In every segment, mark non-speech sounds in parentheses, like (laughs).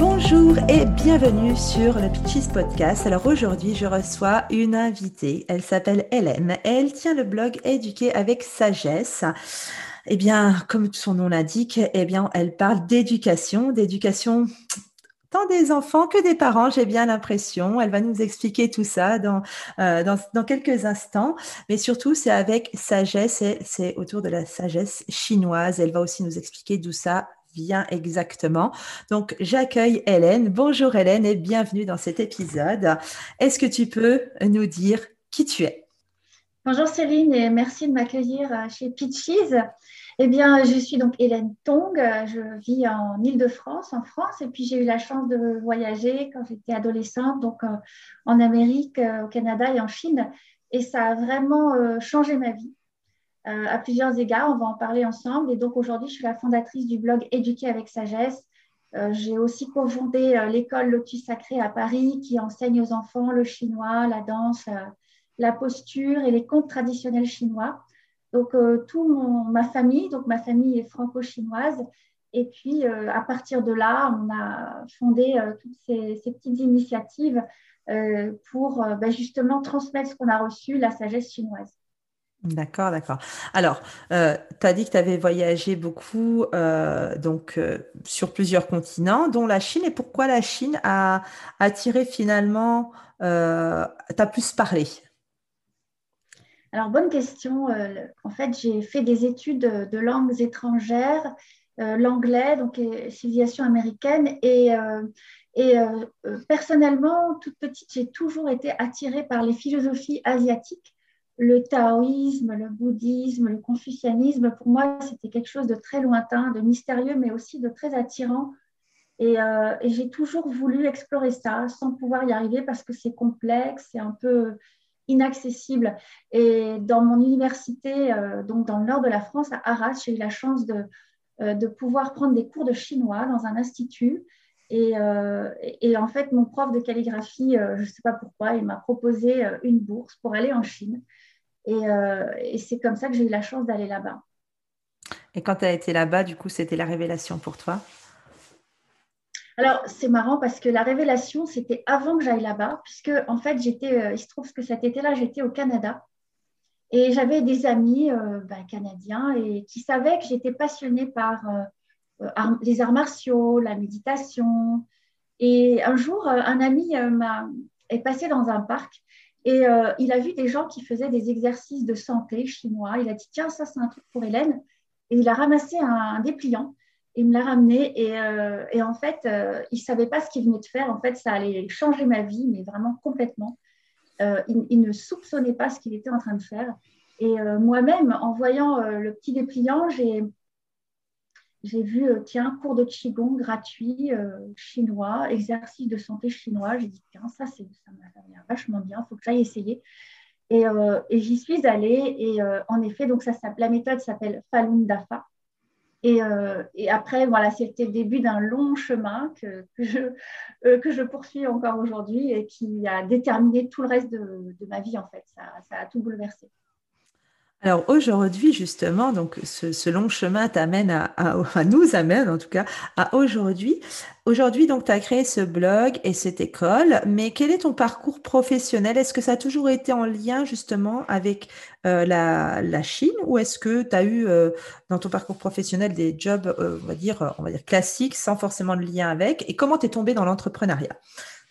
Bonjour et bienvenue sur le Pitches Podcast. Alors aujourd'hui, je reçois une invitée. Elle s'appelle Hélène et elle tient le blog Éduquer avec sagesse. Eh bien, comme son nom l'indique, eh bien, elle parle d'éducation, d'éducation tant des enfants que des parents, j'ai bien l'impression. Elle va nous expliquer tout ça dans, euh, dans, dans, quelques instants. Mais surtout, c'est avec sagesse et c'est autour de la sagesse chinoise. Elle va aussi nous expliquer d'où ça vient exactement. Donc, j'accueille Hélène. Bonjour Hélène et bienvenue dans cet épisode. Est-ce que tu peux nous dire qui tu es? Bonjour Céline et merci de m'accueillir euh, chez Pitches. Eh bien, je suis donc Hélène Tong. Je vis en Île-de-France, en France, et puis j'ai eu la chance de voyager quand j'étais adolescente, donc euh, en Amérique, euh, au Canada et en Chine. Et ça a vraiment changé ma vie. Euh, à plusieurs égards. On va en parler ensemble. Et donc aujourd'hui, je suis la fondatrice du blog Éduquer avec sagesse. Euh, j'ai aussi cofondé euh, l'école Lotus Sacré à Paris qui enseigne aux enfants le chinois, la danse, la posture et les contes traditionnels chinois. Donc, tout ma famille, donc ma famille est franco-chinoise. Et puis, à partir de là, on a fondé toutes ces, petites initiatives pour ben, justement transmettre ce qu'on a reçu, la sagesse chinoise. D'accord, d'accord. Alors, euh, tu as dit que tu avais voyagé beaucoup euh, donc euh, sur plusieurs continents, dont la Chine. Et pourquoi la Chine a attiré finalement, t'as plus parlé? Alors, bonne question. en fait, j'ai fait des études de langues étrangères, l'anglais, donc civilisation américaine. Et, et personnellement, toute petite, j'ai toujours été attirée par les philosophies asiatiques le taoïsme, le bouddhisme, le confucianisme, pour moi, c'était quelque chose de très lointain, de mystérieux, mais aussi de très attirant. Euh, et, j'ai toujours voulu explorer ça sans pouvoir y arriver parce que c'est complexe, c'est un peu inaccessible. Et dans mon université, euh, donc dans le nord de la France, à Arras, j'ai eu la chance de, euh, pouvoir prendre des cours de chinois dans un institut. Et, en fait, mon prof de calligraphie, je ne sais pas pourquoi, il m'a proposé une bourse pour aller en Chine. Euh, et, c'est comme ça que j'ai eu la chance d'aller là-bas. Et quand tu as été là-bas, du coup, c'était la révélation pour toi? Alors, c'est marrant parce que la révélation, c'était avant que j'aille là-bas, puisque en fait, j'étais, euh, il se trouve que cet été-là, j'étais au Canada et j'avais des amis euh, ben, canadiens et qui savaient que j'étais passionnée par les arts martiaux, la méditation. Et un jour, un ami m'a, est passé dans un parc et euh, il a vu des gens qui faisaient des exercices de santé chinois. Il a dit Tiens, ça, c'est un truc pour Hélène. Et il a ramassé un, dépliant et me l'a ramené. Et, euh, en fait, euh, il ne savait pas ce qu'il venait de faire. En fait, ça allait changer ma vie, mais vraiment complètement. Il, il, ne soupçonnait pas ce qu'il était en train de faire. Et moi-même, en voyant le petit dépliant, j'ai j'ai vu, euh, tiens, cours de Qigong gratuit, euh, chinois, exercice de santé chinois. J'ai dit, tiens, ça, ça m'a l'air vachement bien, il faut que j'aille essayer. Et, euh, j'y suis allée. Et en effet, donc ça, la méthode s'appelle Falun Dafa. Et, et, après, voilà, c'était le début d'un long chemin que, que je, (laughs) que je poursuis encore aujourd'hui et qui a déterminé tout le reste de, de ma vie, en fait. Ça, ça a tout bouleversé. Alors aujourd'hui, justement, donc ce, long chemin t'amène à, à, (laughs) nous amène en tout cas à aujourd'hui. Aujourd'hui, donc, tu as créé ce blog et cette école, mais quel est ton parcours professionnel? Est-ce que ça a toujours été en lien justement avec euh, la, Chine ou est-ce que tu as eu euh, dans ton parcours professionnel des jobs, euh, on, va dire, on va dire classiques sans forcément de lien avec? Et comment tu es tombé dans l'entrepreneuriat?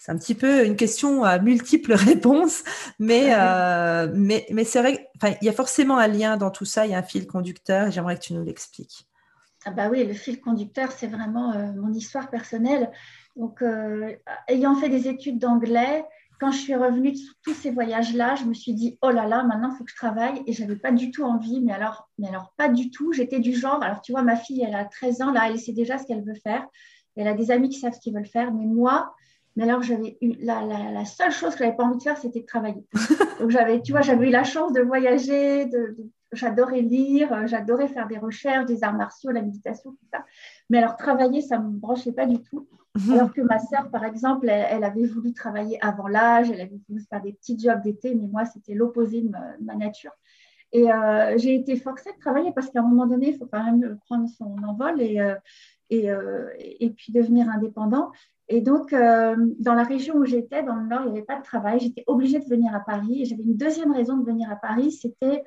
Un petit peu une question à multiples (laughs) réponses, mais, euh, mais, mais c'est vrai qu'il y a forcément un lien dans tout ça, il y a un fil conducteur et j'aimerais que tu nous l'expliques. ah bah oui, le fil conducteur, c'est vraiment mon histoire personnelle. Donc, ayant fait des études d'anglais, quand je suis revenue de tous ces voyages-là, je me suis dit, oh là là, maintenant, il faut que je travaille. Et je n'avais pas du tout envie, mais alors, mais alors pas du tout. J'étais du genre, alors tu vois, ma fille, elle a 13 ans, là, elle sait déjà ce qu'elle veut faire. Elle a des amis qui savent ce qu'ils veulent faire. Mais moi, mais alors, j'avais la, la, seule chose que je n'avais pas envie de faire, c'était de travailler. Donc, j'avais, tu vois, j'avais eu la chance de voyager, de, j'adorais lire, j'adorais faire des recherches, des arts martiaux, la méditation, tout ça. Mais alors, travailler, ça ne me branchait pas du tout. Mhm. Alors que ma sœur, par exemple, elle, avait voulu travailler avant l'âge, elle avait voulu faire des petits jobs d'été, mais moi, c'était l'opposé de, ma nature. Et euh, j'ai été forcée de travailler parce qu'à un moment donné, il faut quand même prendre son envol et, euh, euh, et, puis devenir indépendant. Et donc, dans la région où j'étais, dans le Nord, il n'y avait pas de travail. J'étais obligée de venir à Paris. Et j'avais une deuxième raison de venir à Paris, c'était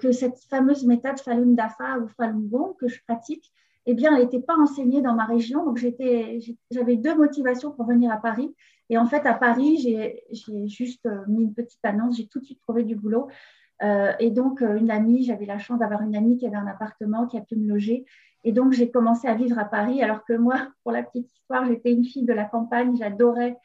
que cette fameuse méthode Falun Dafa ou Falun Gong que je pratique, eh bien, elle n'était pas enseignée dans ma région. Donc, j'avais deux motivations pour venir à Paris. Et en fait, à Paris, j'ai juste euh, mis une petite annonce. J'ai tout de suite trouvé du boulot. Euh, et donc, euh, une amie, j'avais la chance d'avoir une amie qui avait un appartement, qui a pu me loger. Et donc, j'ai commencé à vivre à Paris, alors que moi, (laughs) pour la petite histoire, j'étais une fille de la campagne, j'adorais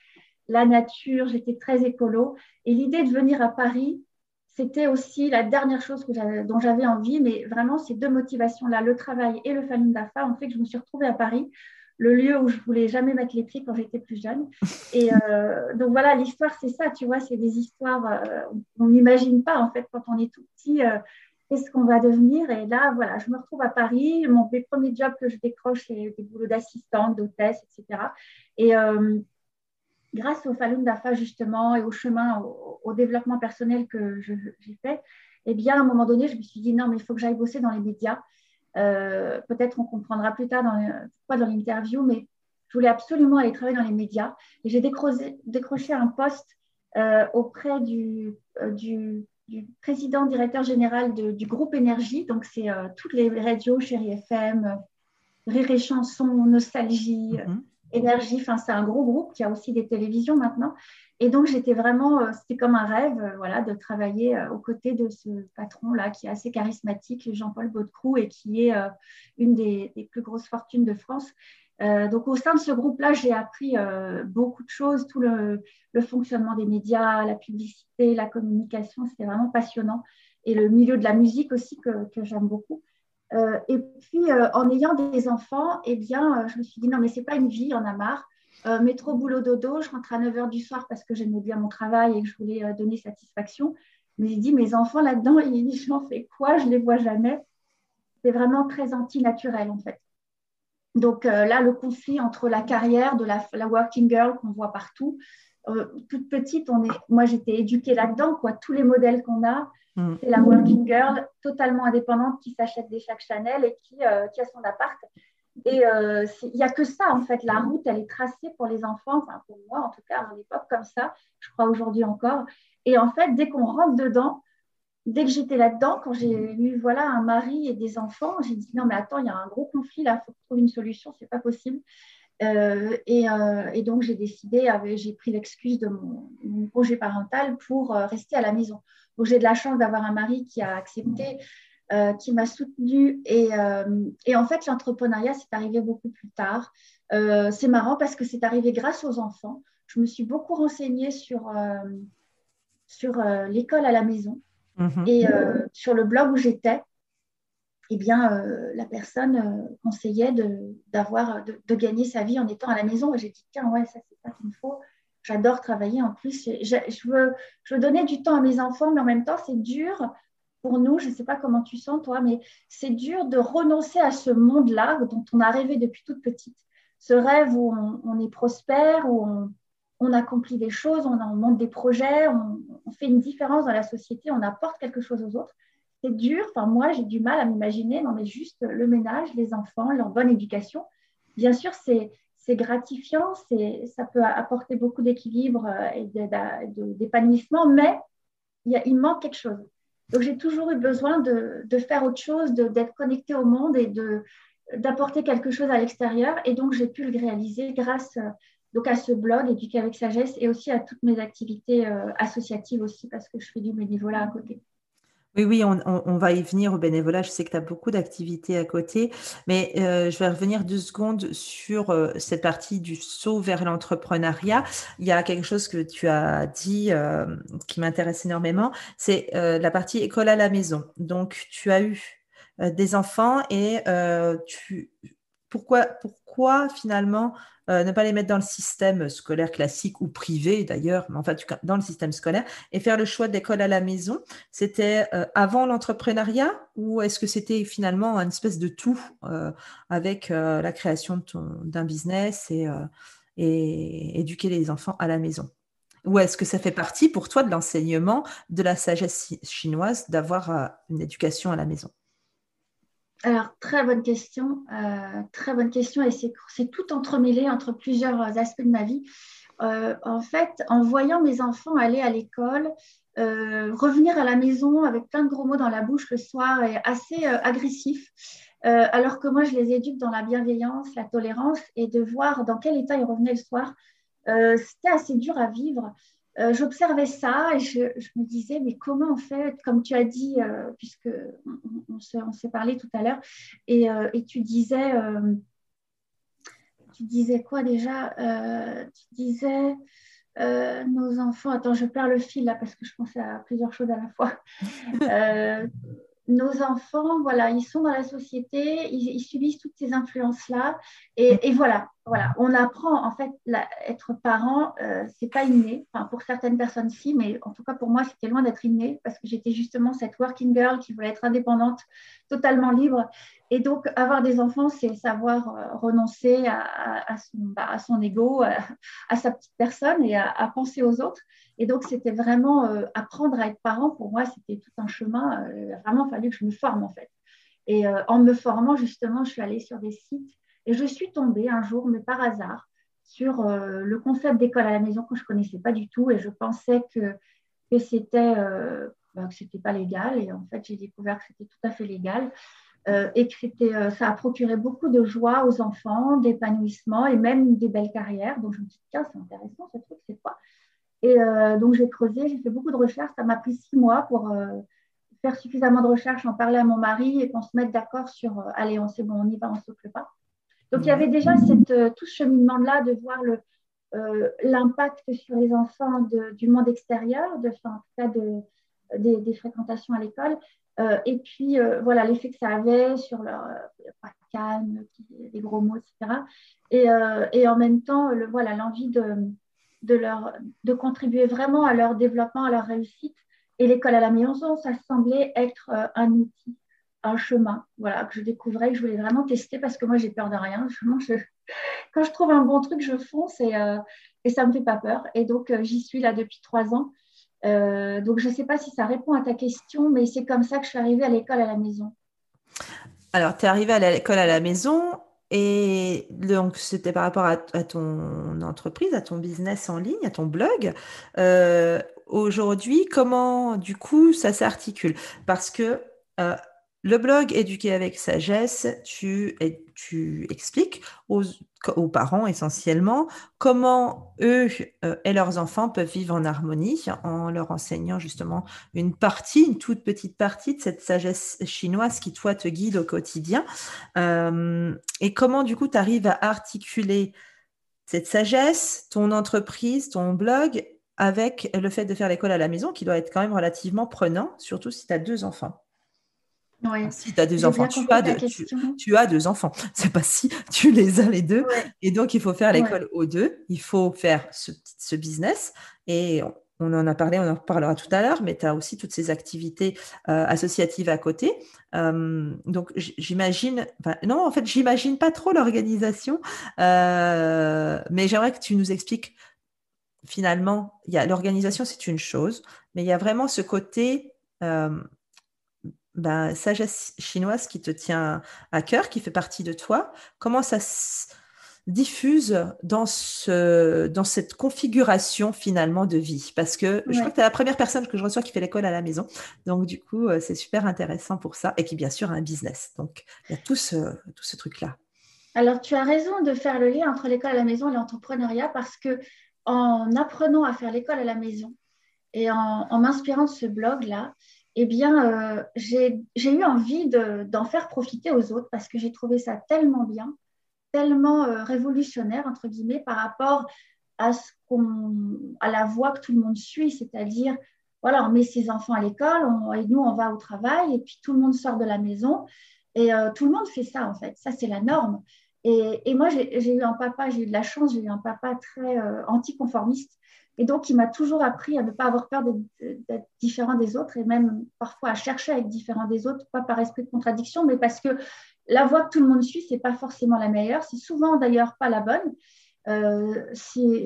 la nature, j'étais très écolo. Et l'idée de venir à Paris, c'était aussi la dernière chose que dont j'avais envie, mais vraiment ces deux motivations-là, le travail et le Falun Dafa, ont fait que je me suis retrouvée à Paris, le lieu où je voulais jamais mettre les pieds quand j'étais plus jeune. (laughs) Et euh, donc voilà, l'histoire, c'est ça, tu vois, c'est des histoires, euh, on n'imagine pas en fait quand on est tout petit. Euh, qu'est-ce qu'on va devenir Et là, voilà, je me retrouve à Paris. Mon, mes premiers jobs que je décroche, c'est des boulots d'assistante, d'hôtesse, etc. Et grâce au Falun Dafa justement et au chemin, au, développement personnel que j'ai fait, eh bien, à un moment donné, je me suis dit non, mais il faut que j'aille bosser dans les médias. Euh, peut-être on comprendra plus tard dans, dans l'interview, mais je voulais absolument aller travailler dans les médias. Et j'ai décroché, un poste euh, auprès du, euh, du, président directeur général du groupe Énergie. Donc, c'est toutes les radios, Chérie FM, Rire et Chanson, Nostalgie. Mm-hmm. Énergie, enfin, c'est un gros groupe qui a aussi des télévisions maintenant. Et donc, j'étais vraiment, euh, c'était comme un rêve euh, voilà, de travailler euh, aux côtés de ce patron-là qui est assez charismatique, Jean-Paul Baudecroux, et qui est une des, plus grosses fortunes de France. Donc, au sein de ce groupe-là, j'ai appris beaucoup de choses, tout le, fonctionnement des médias, la publicité, la communication, c'était vraiment passionnant. Et le milieu de la musique aussi, que j'aime beaucoup. Euh, et puis, euh, en ayant des enfants, eh bien, euh, je me suis dit, non, mais ce n'est pas une vie, on a marre. métro, boulot, dodo, je rentre à 9 h du soir parce que j'aimais bien mon travail et que je voulais donner satisfaction. Mais j'ai dit, mes enfants là-dedans, (laughs) j'en fais quoi? Je les vois jamais. C'est vraiment très anti-naturel, en fait. Donc là, le conflit entre la carrière de la, la working girl qu'on voit partout, toute petite, on est, moi j'étais éduquée là-dedans, quoi. Tous les modèles qu'on a, Mm. C'est la working girl totalement indépendante qui s'achète des sacs Chanel et qui, euh, qui a son appart. Et euh, il n'y a que ça, en fait. La route, elle est tracée pour les enfants, enfin pour moi en tout cas, à mon époque, comme ça, je crois aujourd'hui encore. Et en fait, dès qu'on rentre dedans, dès que j'étais là-dedans, quand j'ai eu voilà, un mari et des enfants, j'ai dit non, mais attends, il y a un gros conflit là, il faut trouver une solution, c'est pas possible. Euh, et, et, donc, j'ai décidé, j'ai pris l'excuse de mon, mon, projet parental pour rester à la maison j'ai de la chance d'avoir un mari qui a accepté, euh, qui m'a soutenue. Euh, et, en fait, l'entrepreneuriat, c'est arrivé beaucoup plus tard. Euh, c'est marrant parce que c'est arrivé grâce aux enfants. Je me suis beaucoup renseignée sur, sur l'école à la maison mhm. et sur le blog où j'étais. Eh bien, la personne conseillait de, de, gagner sa vie en étant à la maison. Et j'ai dit, tiens, ouais, ça, c'est ça qu'il me faut. J'adore travailler en plus. Je, veux, je veux donner du temps à mes enfants, mais en même temps, c'est dur pour nous. Je ne sais pas comment tu sens, toi, mais c'est dur de renoncer à ce monde-là dont on a rêvé depuis toute petite. Ce rêve où on, est prospère, où on, accomplit des choses, on, monte des projets, on, on, fait une différence dans la société, on apporte quelque chose aux autres. C'est dur. Enfin, moi, j'ai du mal à m'imaginer, non, mais juste le ménage, les enfants, leur bonne éducation. Bien sûr, c'est c'est gratifiant, ça peut apporter beaucoup d'équilibre euh, et d'épanouissement, mais il, il, manque quelque chose. Donc j'ai toujours eu besoin de, faire autre chose, d'être connecté au monde et d'apporter quelque chose à l'extérieur. Et donc j'ai pu le réaliser grâce donc à ce blog Éduquer avec sagesse et aussi à toutes mes activités euh, associatives aussi parce que je fais du bénévolat à côté. Oui, oui, on, va y venir au bénévolat. Je sais que tu as beaucoup d'activités à côté, mais euh, je vais revenir deux secondes sur euh, cette partie du saut vers l'entrepreneuriat. Il y a quelque chose que tu as dit qui m'intéresse énormément, c'est la partie école à la maison. Donc, tu as eu des enfants et tu pourquoi, pourquoi finalement euh, ne pas les mettre dans le système scolaire classique ou privé d'ailleurs, mais enfin dans le système scolaire, et faire le choix d'école à la maison. C'était euh, avant l'entrepreneuriat ou est-ce que c'était finalement une espèce de tout euh, avec la création d'un business et, et éduquer les enfants à la maison? Ou est-ce que ça fait partie pour toi de l'enseignement de la sagesse chinoise d'avoir une éducation à la maison? Alors, très bonne question. Euh, très bonne question. Et c'est tout entremêlé entre plusieurs aspects de ma vie. Euh, en fait, en voyant mes enfants aller à l'école, euh, revenir à la maison avec plein de gros mots dans la bouche le soir est assez agressif. alors que moi, je les éduque dans la bienveillance, la tolérance et de voir dans quel état ils revenaient le soir, c'était assez dur à vivre. Euh, j'observais ça et je, me disais, mais comment en fait, comme tu as dit, euh, puisque on, s'est parlé tout à l'heure, et, euh, tu disais, tu disais quoi déjà Tu disais, nos enfants, attends, je perds le fil là parce que je pensais à plusieurs choses à la fois. (laughs) nos enfants, voilà, ils sont dans la société, ils, subissent toutes ces influences-là. Et, voilà, voilà, on apprend, en fait, être parent, euh, c'est pas inné. Enfin, pour certaines personnes, si, mais en tout cas, pour moi, c'était loin d'être inné parce que j'étais justement cette working girl qui voulait être indépendante, totalement libre. Et donc, avoir des enfants, c'est savoir euh, renoncer à, son, bah, à ego, à, sa petite personne et à, penser aux autres. Et donc, c'était vraiment euh, apprendre à être parent. Pour moi, c'était tout un chemin. il a vraiment fallu que je me forme, en fait. Et euh, en me formant, justement, je suis allée sur des sites et je suis tombée un jour, mais par hasard, sur le concept d'école à la maison que je ne connaissais pas du tout. Et je pensais que, bah, que c'était pas légal. Et en fait, j'ai découvert que c'était tout à fait légal. Euh, et que euh, ça a procuré beaucoup de joie aux enfants, d'épanouissement et même des belles carrières. Donc je me suis dit, tiens, c'est intéressant ce truc, c'est quoi? Et euh, donc j'ai creusé, j'ai fait beaucoup de recherches. Ça m'a pris six mois pour faire suffisamment de recherches, en parler à mon mari et qu'on se mette d'accord sur, allez, on sait bon, on y va, on ne s'occupe pas. Donc il y avait déjà cette, tout ce cheminement-là de voir le, l'impact sur les enfants du monde extérieur, de, en tout cas de, des, fréquentations à l'école, euh, et puis, euh, voilà, l'effet que ça avait sur leur euh, calme, les gros mots, etc. Et, et en même temps, le, voilà, l'envie de, de, leur, de contribuer vraiment à leur développement, à leur réussite. Et l'école à la maison, ça semblait être un outil, un chemin, voilà, que je découvrais, que je voulais vraiment tester parce que moi, j'ai peur de rien. (laughs) Je, quand je trouve un bon truc, je fonce et, et ça ne me fait pas peur. Et donc, j'y suis là depuis trois ans. Euh, donc, je ne sais pas si ça répond à ta question, mais c'est comme ça que je suis arrivée à l'école à la maison. Alors, tu es arrivée à l'école à la maison et donc c'était par rapport à, ton entreprise, à ton business en ligne, à ton blog. Euh, aujourd'hui, comment du coup ça s'articule? Parce que euh, le blog Éduquer avec sagesse, tu, expliques aux, parents essentiellement comment eux euh, et leurs enfants peuvent vivre en harmonie en leur enseignant justement une partie, une toute petite partie de cette sagesse chinoise qui toi te guide au quotidien. Euh, et comment du coup tu arrives à articuler cette sagesse, ton entreprise, ton blog avec le fait de faire l'école à la maison qui doit être quand même relativement prenant, surtout si tu as deux enfants? Si tu as deux enfants, tu as, tu, as, deux enfants. C'est pas si, tu les as les deux. Et donc, il faut faire l'école aux deux. Il faut faire ce, business. Et on en a parlé, on en reparlera tout à l'heure, mais tu as aussi toutes ces activités euh, associatives à côté. Euh, donc, j'imagine, non, en fait, j'imagine pas trop l'organisation, euh, mais j'aimerais que tu nous expliques finalement, l'organisation, c'est une chose, mais il y a vraiment ce côté ben, sagesse chinoise qui te tient à cœur, qui fait partie de toi, comment ça se diffuse dans, ce, dans cette configuration finalement de vie? Parce que je crois que tu es la première personne que je reçois qui fait l'école à la maison. Donc du coup, euh, c'est super intéressant pour ça. Et qui bien sûr a un business. Donc il y a tout ce, tout ce truc-là. Alors tu as raison de faire le lien entre l'école à la maison et l'entrepreneuriat parce que en apprenant à faire l'école à la maison et en, en m'inspirant de ce blog-là, eh bien, j'ai eu envie d'en faire profiter aux autres parce que j'ai trouvé ça tellement bien, tellement révolutionnaire, entre guillemets, par rapport à, ce à la voie que tout le monde suit, c'est-à-dire, voilà, on met ses enfants à l'école, et nous, on va au travail, et puis tout le monde sort de la maison, et tout le monde fait ça, en fait. Ça, c'est la norme. Et, moi, j'ai eu un papa, j'ai eu de la chance, j'ai eu un papa très euh, anticonformiste. Et donc, il m'a toujours appris à ne pas avoir peur d'être différent des autres et même parfois à chercher à être différent des autres, pas par esprit de contradiction, mais parce que la voie que tout le monde suit, ce n'est pas forcément la meilleure. C'est souvent d'ailleurs pas la bonne. Euh,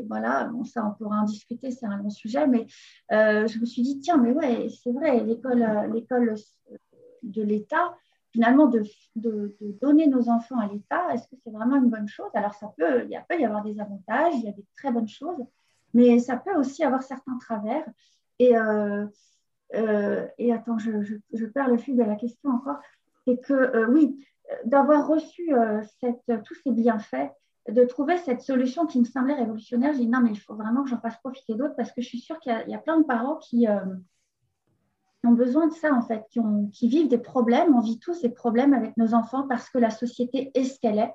voilà, bon, ça, on pourra en discuter, c'est un long sujet, mais euh, je me suis dit, tiens, mais ouais, c'est vrai, l'école de l'État, finalement de, donner nos enfants à l'État, est-ce que c'est vraiment une bonne chose? Alors, ça peut, il peut y avoir des avantages, il y a des très bonnes choses, mais ça peut aussi avoir certains travers. Et, euh, euh, et attends, je, perds le fil de la question encore. C'est que, euh, oui, d'avoir reçu cette, tous ces bienfaits, de trouver cette solution qui me semblait révolutionnaire, j'ai dit non, mais il faut vraiment que j'en fasse profiter d'autres parce que je suis sûre qu'il y, y, a plein de parents qui ont besoin de ça, en fait, qui, ont, qui vivent des problèmes. On vit tous ces problèmes avec nos enfants parce que la société est ce qu'elle est.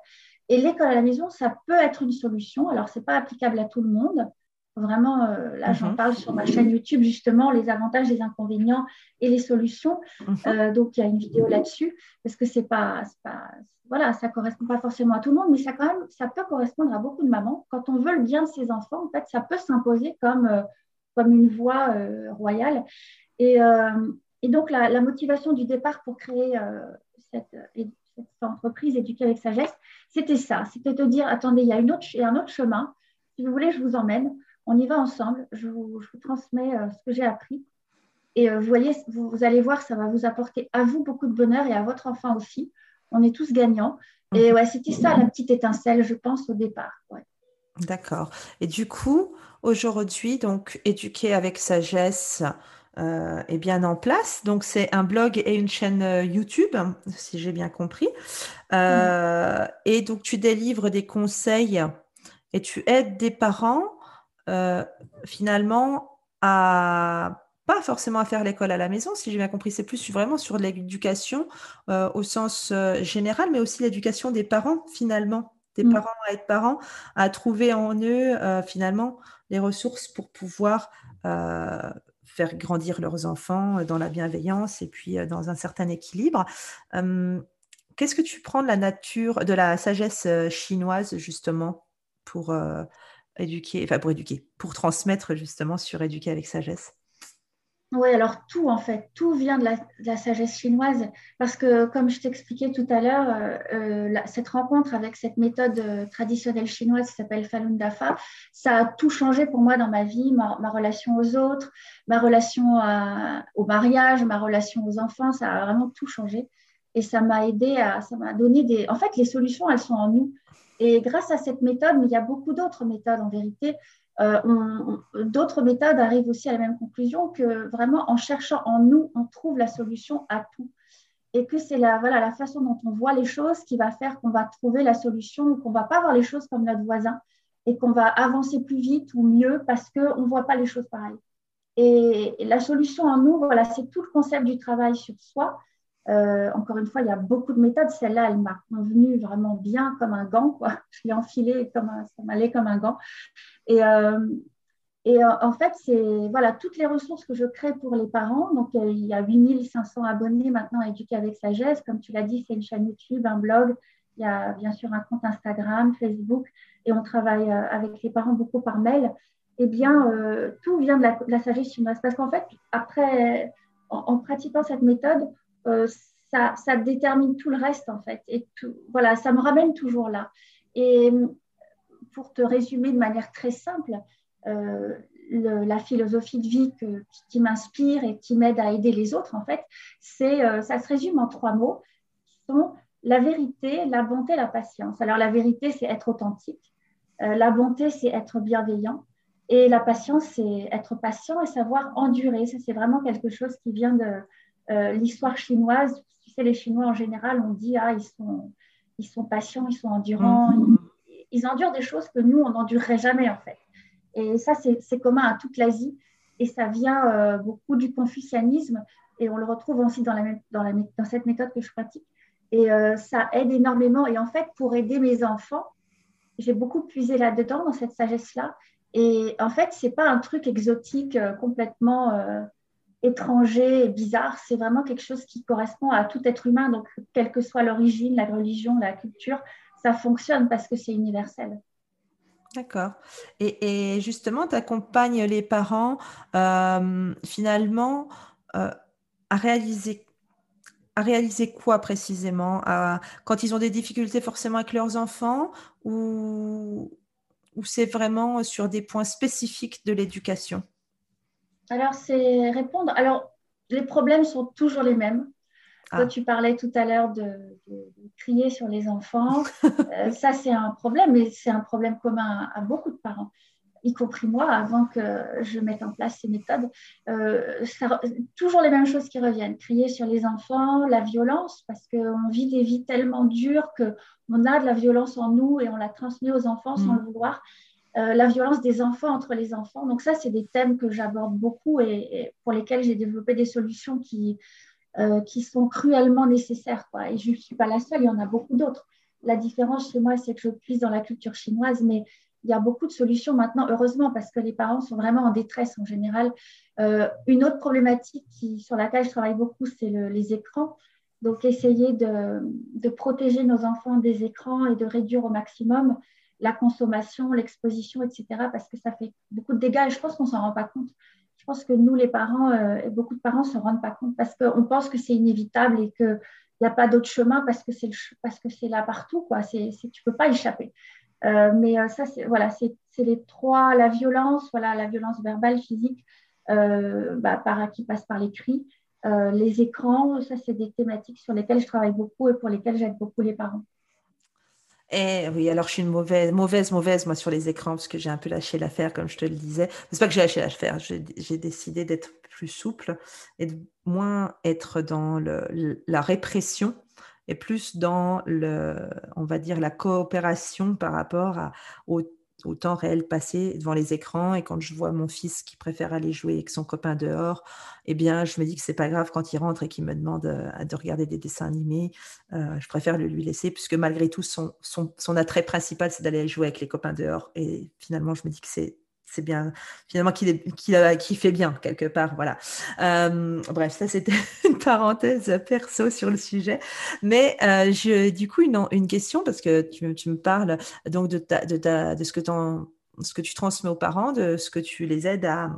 Et l'école à la maison, ça peut être une solution. Alors, ce n'est pas applicable à tout le monde. Vraiment, euh, là, j'en mhm. parle sur ma chaîne YouTube, justement, les avantages, les inconvénients et les solutions. Mhm. Euh, donc, il y a une vidéo là-dessus, parce que c'est pas, pas, voilà, ça correspond pas forcément à tout le monde, mais ça, quand même, ça peut correspondre à beaucoup de mamans. Quand on veut le bien de ses enfants, en fait, ça peut s'imposer comme, euh, comme une voie royale. Euh, et, donc, la, motivation du départ pour créer cette, entreprise éduquée avec sagesse, c'était ça. C'était de dire, attendez, il y a une autre, un autre chemin. Si vous voulez, je vous emmène. On y va ensemble. Je vous, transmets euh, ce que j'ai appris. Et vous voyez, vous, allez voir, ça va vous apporter à vous beaucoup de bonheur et à votre enfant aussi. On est tous gagnants. Et ouais, c'était ça la petite étincelle, je pense, au départ. D'accord. Et du coup, aujourd'hui, donc, éduquer avec sagesse, euh, est bien en place. Donc, c'est un blog et une chaîne euh, YouTube, si j'ai bien compris. Euh, et donc, tu délivres des conseils et tu aides des parents finalement à pas forcément à faire l'école à la maison, si j'ai bien compris, c'est plus vraiment sur l'éducation au sens général, mais aussi l'éducation des parents finalement, des mm. parents à être parents, à trouver en eux finalement les ressources pour pouvoir faire grandir leurs enfants euh, dans la bienveillance et puis euh, dans un certain équilibre. Qu'est-ce que tu prends de la nature, de la sagesse euh, chinoise justement pour éduquer, enfin pour éduquer, pour transmettre justement sur éduquer avec sagesse. Oui, alors tout en fait, tout vient de la, sagesse chinoise. Parce que comme je t'expliquais tout à l'heure, euh, euh, cette rencontre avec cette méthode euh, traditionnelle chinoise qui s'appelle Falun Dafa, ça a tout changé pour moi dans ma vie, ma, relation aux autres, ma relation au mariage, ma relation aux enfants, ça a vraiment tout changé. Et ça m'a aidé à, ça m'a donné des, en fait les solutions elles sont en nous et grâce à cette méthode, mais il y a beaucoup d'autres méthodes en vérité, euh, d'autres méthodes arrivent aussi à la même conclusion que vraiment en cherchant en nous, on trouve la solution à tout. Et que c'est la, voilà, la façon dont on voit les choses qui va faire qu'on va trouver la solution qu'on ne va pas voir les choses comme notre voisin et qu'on va avancer plus vite ou mieux parce qu'on ne voit pas les choses pareilles. Et, la solution en nous, voilà, c'est tout le concept du travail sur soi. Euh, encore une fois, il y a beaucoup de méthodes. Celle-là, elle m'a convenu vraiment bien comme un gant. Quoi. (laughs) Je l'ai enfilée comme ça m'allait comme un gant. Et, euh, euh, en fait, c'est voilà, toutes les ressources que je crée pour les parents. Donc, il y a 8500 abonnés maintenant à Éduquer avec Sagesse. Comme tu l'as dit, c'est une chaîne YouTube, un blog. Il y a bien sûr un compte Instagram, Facebook. Et on travaille avec les parents beaucoup par mail. Eh bien, tout vient de la, sagesse chinoise. Parce qu'en fait, après, en, pratiquant cette méthode, ça, ça, détermine tout le reste, en fait. Et voilà, ça me ramène toujours là. Et pour te résumer de manière très simple, euh, la philosophie de vie qui m'inspire et qui m'aide à aider les autres, en fait, c'est, euh, ça se résume en trois mots, qui sont la vérité, la bonté, la patience. Alors la vérité, c'est être authentique. Euh, la bonté, c'est être bienveillant. Et la patience, c'est être patient et savoir endurer. Ça, c'est vraiment quelque chose qui vient de l'histoire chinoise. Tu sais, les Chinois, en général, on dit, ah, ils sont, ils sont patients, ils sont endurants, mm-hmm ils endurent des choses que nous, on n'endurerait jamais, en fait. Et ça, c'est commun à toute l'Asie. Et ça vient euh, beaucoup du confucianisme. Et on le retrouve aussi dans, la, dans, la, dans cette méthode que je pratique. Et euh, ça aide énormément. Et en fait, pour aider mes enfants, j'ai beaucoup puisé là-dedans, dans cette sagesse-là. Et en fait, ce n'est pas un truc exotique, euh, complètement euh, étranger et bizarre. C'est vraiment quelque chose qui correspond à tout être humain. Donc, quelle que soit l'origine, la religion, la culture, ça fonctionne parce que c'est universel. D'accord. Et, justement, tu accompagnes les parents euh, finalement à réaliser à réaliser quoi précisément? Quand ils ont des difficultés forcément avec leurs enfants ou, ou c'est vraiment sur des points spécifiques de l'éducation? Alors, c'est répondre. Alors, les problèmes sont toujours les mêmes. Toi, ah. tu parlais tout à l'heure de, crier sur les enfants. (laughs) Euh, ça, c'est un problème, mais c'est un problème commun à, beaucoup de parents, y compris moi, avant que je mette en place ces méthodes. Euh, toujours les mêmes choses qui reviennent. Crier sur les enfants, la violence, parce qu'on vit des vies tellement dures qu'on a de la violence en nous et on la transmet aux enfants sans mm. le vouloir. Euh, la violence des enfants entre les enfants. Donc ça, c'est des thèmes que j'aborde beaucoup et, pour lesquels j'ai développé des solutions qui, euh, qui sont cruellement nécessaires. Et je ne suis pas la seule, il y en a beaucoup d'autres. La différence chez moi, c'est que je puise dans la culture chinoise, mais il y a beaucoup de solutions maintenant, heureusement, parce que les parents sont vraiment en détresse en général. Euh, une autre problématique qui, sur laquelle je travaille beaucoup, c'est les écrans. Donc, essayer de, de, protéger nos enfants des écrans et de réduire au maximum la consommation, l'exposition, etc., parce que ça fait beaucoup de dégâts et je pense qu'on ne s'en rend pas compte je pense que nous, les parents, euh, et beaucoup de parents ne se rendent pas compte parce qu'on pense que c'est inévitable et qu'il n'y a pas d'autre chemin parce que c'est là partout, tu ne peux pas échapper. Euh, mais euh, ça, c'est, voilà, les trois, la violence, voilà, la violence verbale, physique, bah, par, qui passe par les cris. les écrans, ça, c'est des thématiques sur lesquelles je travaille beaucoup et pour lesquelles j'aide beaucoup les parents. Eh oui, alors je suis une mauvaise, mauvaise, mauvaise, moi, sur les écrans, parce que j'ai un peu lâché l'affaire, comme je te le disais. C'est pas que j'ai lâché l'affaire, j'ai décidé d'être plus souple et de moins être dans le, la répression et plus dans le, on va dire, la coopération par rapport à, au au temps réel passé devant les écrans et quand je vois mon fils qui préfère aller jouer avec son copain dehors, eh bien, je me dis que c'est pas grave quand il rentre et qu'il me demande euh, de regarder des dessins animés. Euh, je préfère le lui laisser puisque malgré tout, son, attrait principal, c'est d'aller jouer avec les copains dehors. Et finalement, je me dis que c'est c'est bien finalement qu'il qui fait bien quelque part voilà. Euh, bref ça c'était (laughs) une parenthèse perso sur le sujet. Mais euh, du coup une, question parce que tu, me parles donc de, ta, de, ta, de ce que tu transmets aux parents de ce que tu les aides à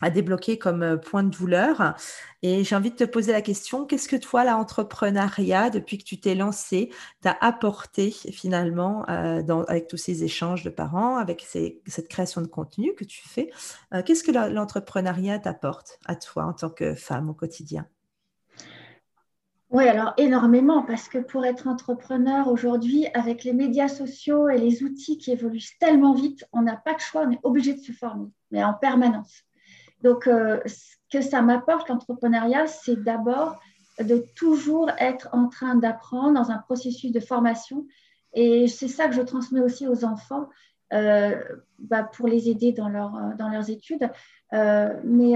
à débloquer comme euh, point de douleur. Et j'ai envie de te poser la question, qu'est-ce que toi, l'entrepreneuriat, depuis que tu t'es lancé, t'a apporté finalement euh, avec tous ces échanges de parents, avec cette création de contenu que tu fais euh, Qu'est-ce que l'entrepreneuriat t'apporte à toi en tant que femme au quotidien? Oui, alors énormément, parce que pour être entrepreneur aujourd'hui, avec les médias sociaux et les outils qui évoluent tellement vite, on n'a pas de choix, on est obligé de se former, mais en permanence. Donc, euh, ce que ça m'apporte, l'entrepreneuriat, c'est d'abord de toujours être en train d'apprendre dans un processus de formation. Et c'est ça que je transmets aussi aux enfants euh, bah, pour les aider dans, euh, dans leurs études. mais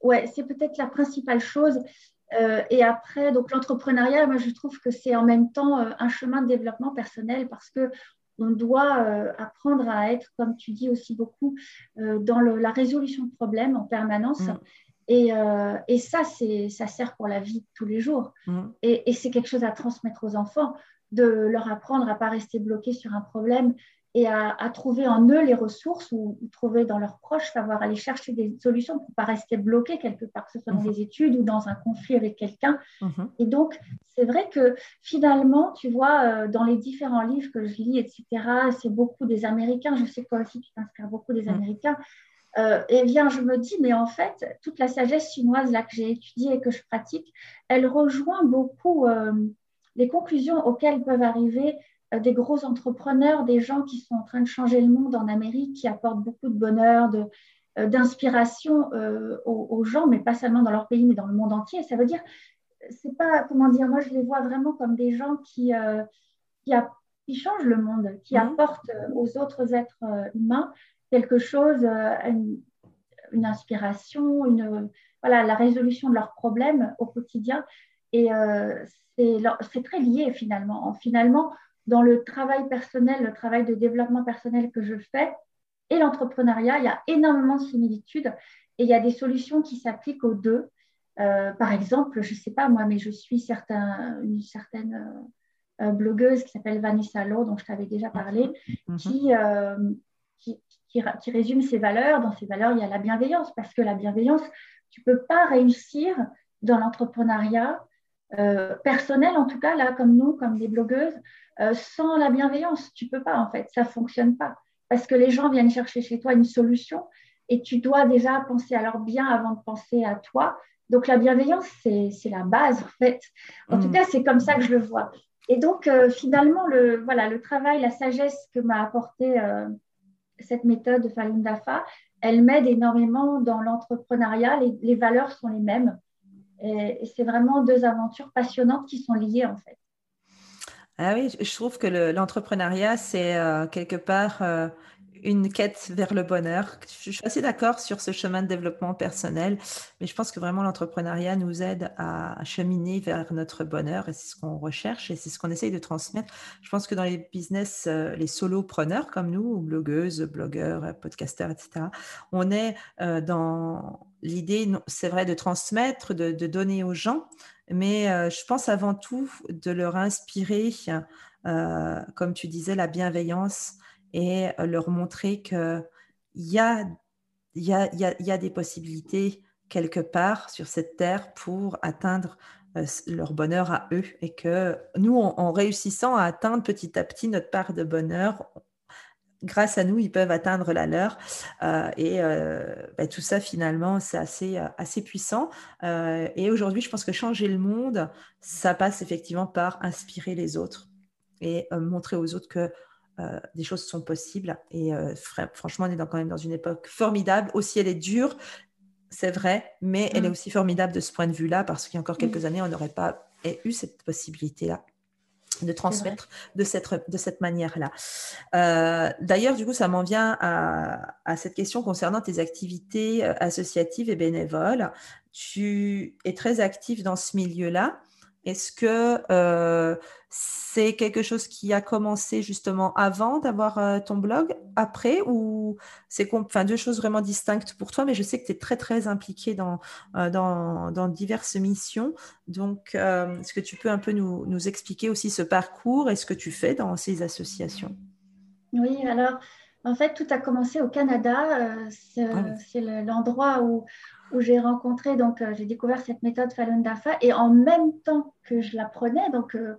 ouais, c'est peut-être la principale chose. et après, donc l'entrepreneuriat, moi je trouve que c'est en même temps un chemin de développement personnel parce que on doit euh, apprendre à être, comme tu dis aussi beaucoup, euh, dans la résolution de problèmes en permanence. Mm. Euh, et, ça, ça sert pour la vie de tous les jours. Mm. Et, c'est quelque chose à transmettre aux enfants, de leur apprendre à ne pas rester bloqué sur un problème et à, trouver en eux les ressources ou, trouver dans leurs proches, savoir aller chercher des solutions pour ne pas rester bloqué quelque part, que ce soit dans mhm. des études ou dans un conflit avec quelqu'un. Mhm. Et donc, c'est vrai que finalement, tu vois, euh, dans les différents livres que je lis, etc., c'est beaucoup des Américains. Je sais que toi aussi, tu t'inspires beaucoup des mhm. Américains. Euh, et bien, je me dis, mais en fait, toute la sagesse chinoise là que j'ai étudiée et que je pratique, elle rejoint beaucoup euh, les conclusions auxquelles peuvent arriver des gros entrepreneurs, des gens qui sont en train de changer le monde en Amérique, qui apportent beaucoup de bonheur, euh, d'inspiration euh, aux, gens, mais pas seulement dans leur pays, mais dans le monde entier. Ça veut dire, c'est pas, comment dire, moi je les vois vraiment comme des gens qui, qui, changent le monde, qui mhm. apportent aux autres êtres humains quelque chose, une, inspiration, une, voilà, la résolution de leurs problèmes au quotidien. Et c'est très lié finalement. Finalement, dans le travail personnel, le travail de développement personnel que je fais et l'entrepreneuriat, il y a énormément de similitudes et il y a des solutions qui s'appliquent aux deux. Euh, par exemple, je ne sais pas moi, mais je suis certain, une certaine euh, blogueuse qui s'appelle Vanessa Lowe, dont je t'avais déjà parlé, mhm. euh, qui, qui, qui, résume ses valeurs. Dans ses valeurs, il y a la bienveillance, parce que la bienveillance, tu ne peux pas réussir dans l'entrepreneuriat personnel, en tout cas, là, comme nous, comme des blogueuses, sans la bienveillance. Tu ne peux pas, en fait, ça ne fonctionne pas. Parce que les gens viennent chercher chez toi une solution et tu dois déjà penser à leur bien avant de penser à toi. Donc la bienveillance, c'est la base en fait. En tout mm. cas, c'est comme ça que je le vois. Et donc euh, finalement, le, voilà, le travail, la sagesse que m'a apporté euh, cette méthode de Falun Dafa, elle m'aide énormément dans l'entrepreneuriat. Les, valeurs sont les mêmes. Et, c'est vraiment deux aventures passionnantes qui sont liées en fait. Ah oui, je trouve que l'entrepreneuriat, c'est euh, quelque part une quête vers le bonheur. Je suis assez d'accord sur ce chemin de développement personnel, mais je pense que vraiment l'entrepreneuriat nous aide à cheminer vers notre bonheur et c'est ce qu'on recherche et c'est ce qu'on essaye de transmettre. Je pense que dans les business, euh, les solopreneurs comme nous, blogueuses, blogueurs, podcasteurs, etc., on est euh, dans l'idée, c'est vrai, de transmettre, de, donner aux gens, mais euh, je pense avant tout de leur inspirer, comme tu disais, la bienveillance et euh, leur montrer qu'il y a, y, a, y, a, des possibilités quelque part sur cette terre pour atteindre euh, leur bonheur à eux et que nous, en, réussissant à atteindre petit à petit notre part de bonheur, grâce à nous, ils peuvent atteindre la leur. Euh, et ben, tout ça, finalement, c'est assez, assez puissant. et aujourd'hui, je pense que changer le monde, ça passe effectivement par inspirer les autres et montrer aux autres que euh, des choses sont possibles. Et euh, franchement, on est quand même dans une époque formidable. Aussi, elle est dure, c'est vrai, mais elle est mm. aussi formidable de ce point de vue-là, parce qu'il y a encore quelques années, on n'aurait pas eu cette possibilité-là de transmettre de cette, de cette manière-là. Euh, d'ailleurs, du coup, ça m'en vient à, à, cette question concernant tes activités associatives et bénévoles. Tu es très actif dans ce milieu-là. Est-ce que euh, c'est quelque chose qui a commencé justement avant d'avoir euh, ton blog, après, ou c'est enfin, deux choses vraiment distinctes pour toi, mais je sais que tu es très très impliqué dans, euh, dans, dans, diverses missions. Donc, est-ce que tu peux un peu nous, nous, expliquer aussi ce parcours et ce que tu fais dans ces associations? Oui, alors en fait, tout a commencé au Canada. c'est ah l'endroit où, où j'ai rencontré, donc euh, j'ai découvert cette méthode Falun Dafa et en même temps que je l'apprenais, donc euh,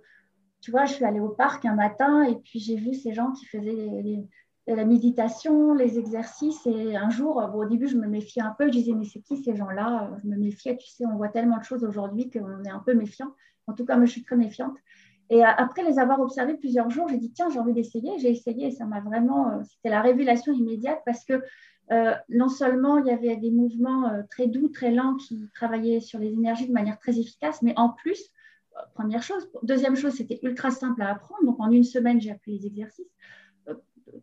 tu vois, je suis allée au parc un matin et puis j'ai vu ces gens qui faisaient la méditation, les exercices et un jour, au début je me méfiais un peu, je disais mais c'est qui ces gens-là? Je me méfiais, tu sais, on voit tellement de choses aujourd'hui qu'on est un peu méfiant. En tout cas, moi je suis très méfiante. Et euh, après les avoir observés plusieurs jours, j'ai dit tiens, j'ai envie d'essayer. J'ai essayé et ça m'a vraiment, c'était la révélation immédiate parce que euh, non seulement il y avait des mouvements euh, très doux, très lents qui travaillaient sur les énergies de manière très efficace, mais en plus, euh, première chose. Deuxième chose, c'était ultra simple à apprendre. Donc en une semaine, j'ai appris les exercices.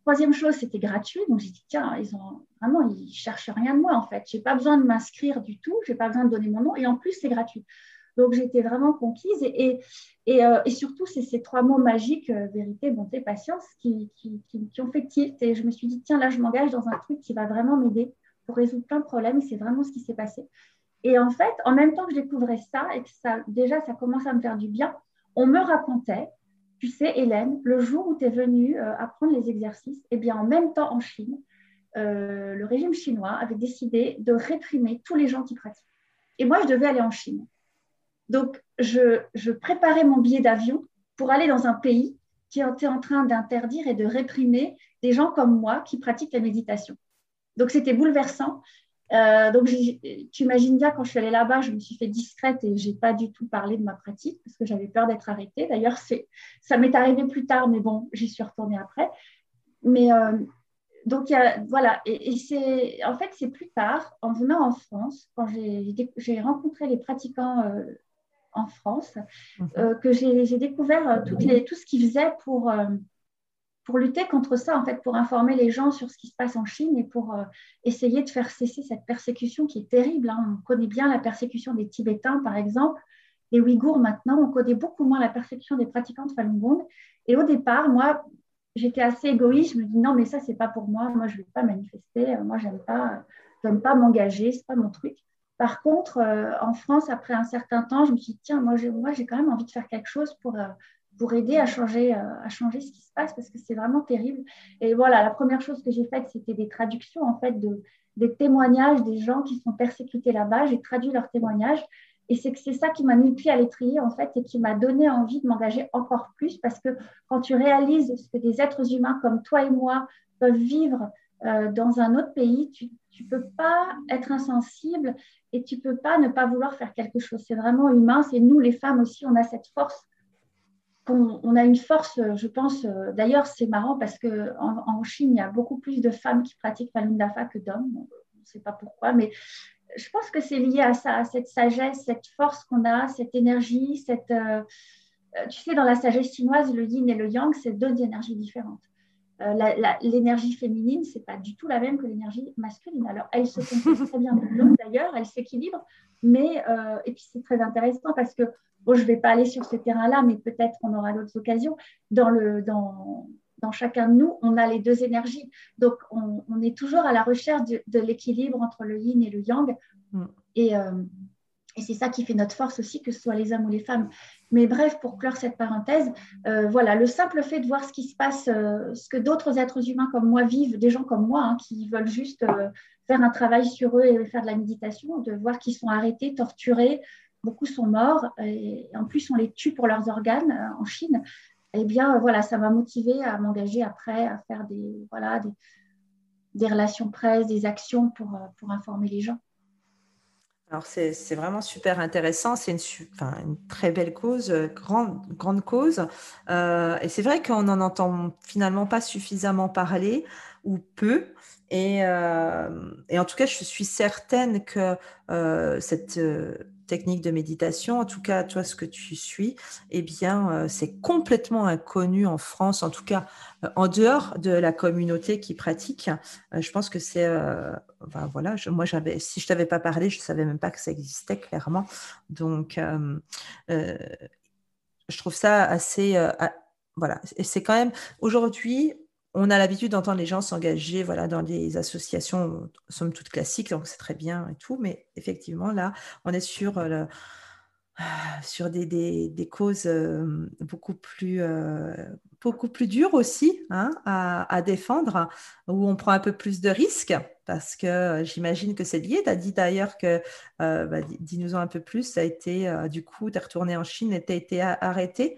troisième chose, c'était gratuit. Donc j'ai dit, tiens, ils ont vraiment, ils cherchent rien de moi en fait. Je n'ai pas besoin de m'inscrire du tout, je n'ai pas besoin de donner mon nom et en plus, c'est gratuit. Donc j'étais vraiment conquise euh, et, surtout c'est ces trois mots magiques, euh, vérité, bonté, patience, qui, ont fait tilt et je me suis dit, tiens, là je m'engage dans un truc qui va vraiment m'aider pour résoudre plein de problèmes et c'est vraiment ce qui s'est passé. Et en fait, en même temps que je découvrais ça et que ça, déjà ça commence à me faire du bien, on me racontait, tu sais Hélène, le jour où tu es venue euh, apprendre les exercices, eh bien en même temps en Chine, le régime chinois avait décidé de réprimer tous les gens qui pratiquent. Et moi, je devais aller en Chine. Donc, je, préparais mon billet d'avion pour aller dans un pays qui était en train d'interdire et de réprimer des gens comme moi qui pratiquent la méditation. Donc, c'était bouleversant. Euh, donc, tu imagines bien, quand je suis allée là-bas, je me suis fait discrète et je n'ai pas du tout parlé de ma pratique parce que j'avais peur d'être arrêtée. D'ailleurs, ça m'est arrivé plus tard, mais bon, j'y suis retournée après. Mais euh, donc, voilà, et, c'est en fait, c'est plus tard, en venant en France, quand j'ai rencontré les pratiquants euh, en France, mhm. euh, que j'ai découvert euh, toutes les, tout ce qu'ils faisaient pour, euh, pour lutter contre ça, en fait, pour informer les gens sur ce qui se passe en Chine et pour essayer de faire cesser cette persécution qui est terrible. Hein. On connaît bien la persécution des Tibétains, par exemple, les Ouïghours maintenant, on connaît beaucoup moins la persécution des pratiquants de Falun Gong. Et au départ, moi, j'étais assez égoïste. Je me dis non, mais ça, c'est pas pour moi. Moi, je ne vais pas manifester. Moi, j'aime pas, j'aime pas m'engager. C'est pas mon truc. Par contre, euh, en France, après un certain temps, je me suis dit tiens, moi, j'ai, moi, j'ai quand même envie de faire quelque chose pour euh, aider à changer, euh, à changer ce qui se passe parce que c'est vraiment terrible. Et voilà, la première chose que j'ai faite, c'était des traductions en fait de, des témoignages des gens qui sont persécutés là-bas. J'ai traduit leurs témoignages. Et c'est c'est ça qui m'a mis pied à l'étrier, en fait, et qui m'a donné envie de m'engager encore plus, parce que quand tu réalises ce que des êtres humains comme toi et moi peuvent vivre euh, dans un autre pays, tu ne peux pas être insensible et tu ne peux pas ne pas vouloir faire quelque chose. C'est vraiment humain. C'est nous, les femmes aussi, on a cette force on, a une force, je pense, euh, d'ailleurs c'est marrant parce qu'en en, Chine, il y a beaucoup plus de femmes qui pratiquent Falun Dafa que d'hommes, on ne sait pas pourquoi, mais je pense que c'est lié à ça, à cette sagesse, cette force qu'on a, cette énergie, cette... Euh, euh, tu sais, dans la sagesse chinoise, le yin et le yang, c'est deux énergies différentes. L'énergie féminine, c'est pas du tout la même que l'énergie masculine. Alors, elle se comprend très bien d'ailleurs, elle s'équilibre, mais et puis c'est très intéressant parce que bon, je ne vais pas aller sur ce terrain-là, mais peut-être qu'on aura d'autres occasions. Dans, le, dans, dans, chacun de nous, on a les deux énergies. Donc, on, on est toujours à la recherche de, l'équilibre entre le yin et le yang. Mm. Et, euh, et c'est ça qui fait notre force aussi, que ce soit les hommes ou les femmes. Mais bref, pour clore cette parenthèse, euh, voilà, le simple fait de voir ce qui se passe, euh, ce que d'autres êtres humains comme moi vivent, des gens comme moi, hein, qui veulent juste faire un travail sur eux et faire de la méditation, de voir qu'ils sont arrêtés, torturés, beaucoup sont morts et en plus on les tue pour leurs organes euh, en Chine. Eh bien, voilà, ça m'a motivé à m'engager après à faire des, voilà, relations presse, des actions euh, pour informer les gens. Alors, c'est vraiment super intéressant. C'est une, très belle cause, euh, grande, grande cause. et c'est vrai qu'on n'en entend finalement pas suffisamment parler ou peu. Et, et, en tout cas, je suis certaine que cette technique de méditation, en tout cas, toi, ce que tu suis, eh bien, euh, c'est complètement inconnu en France, en tout cas, euh, en dehors de la communauté qui pratique. Euh, je pense que c'est, voilà, moi, j'avais, si je t'avais pas parlé, je savais même pas que ça existait clairement. Donc, je trouve ça assez, voilà, et c'est quand même aujourd'hui on a l'habitude d'entendre les gens s'engager voilà, dans des associations, somme toute classiques, donc c'est très bien et tout, mais effectivement, là, on est sur, euh, sur des, causes euh, beaucoup, plus, euh, beaucoup plus dures aussi hein, à, défendre, où on prend un peu plus de risques, parce que j'imagine que c'est lié. Tu as dit d'ailleurs que, bah, dis-nous-en un peu plus, ça a été, du coup, tu es retourné en Chine et tu as été arrêté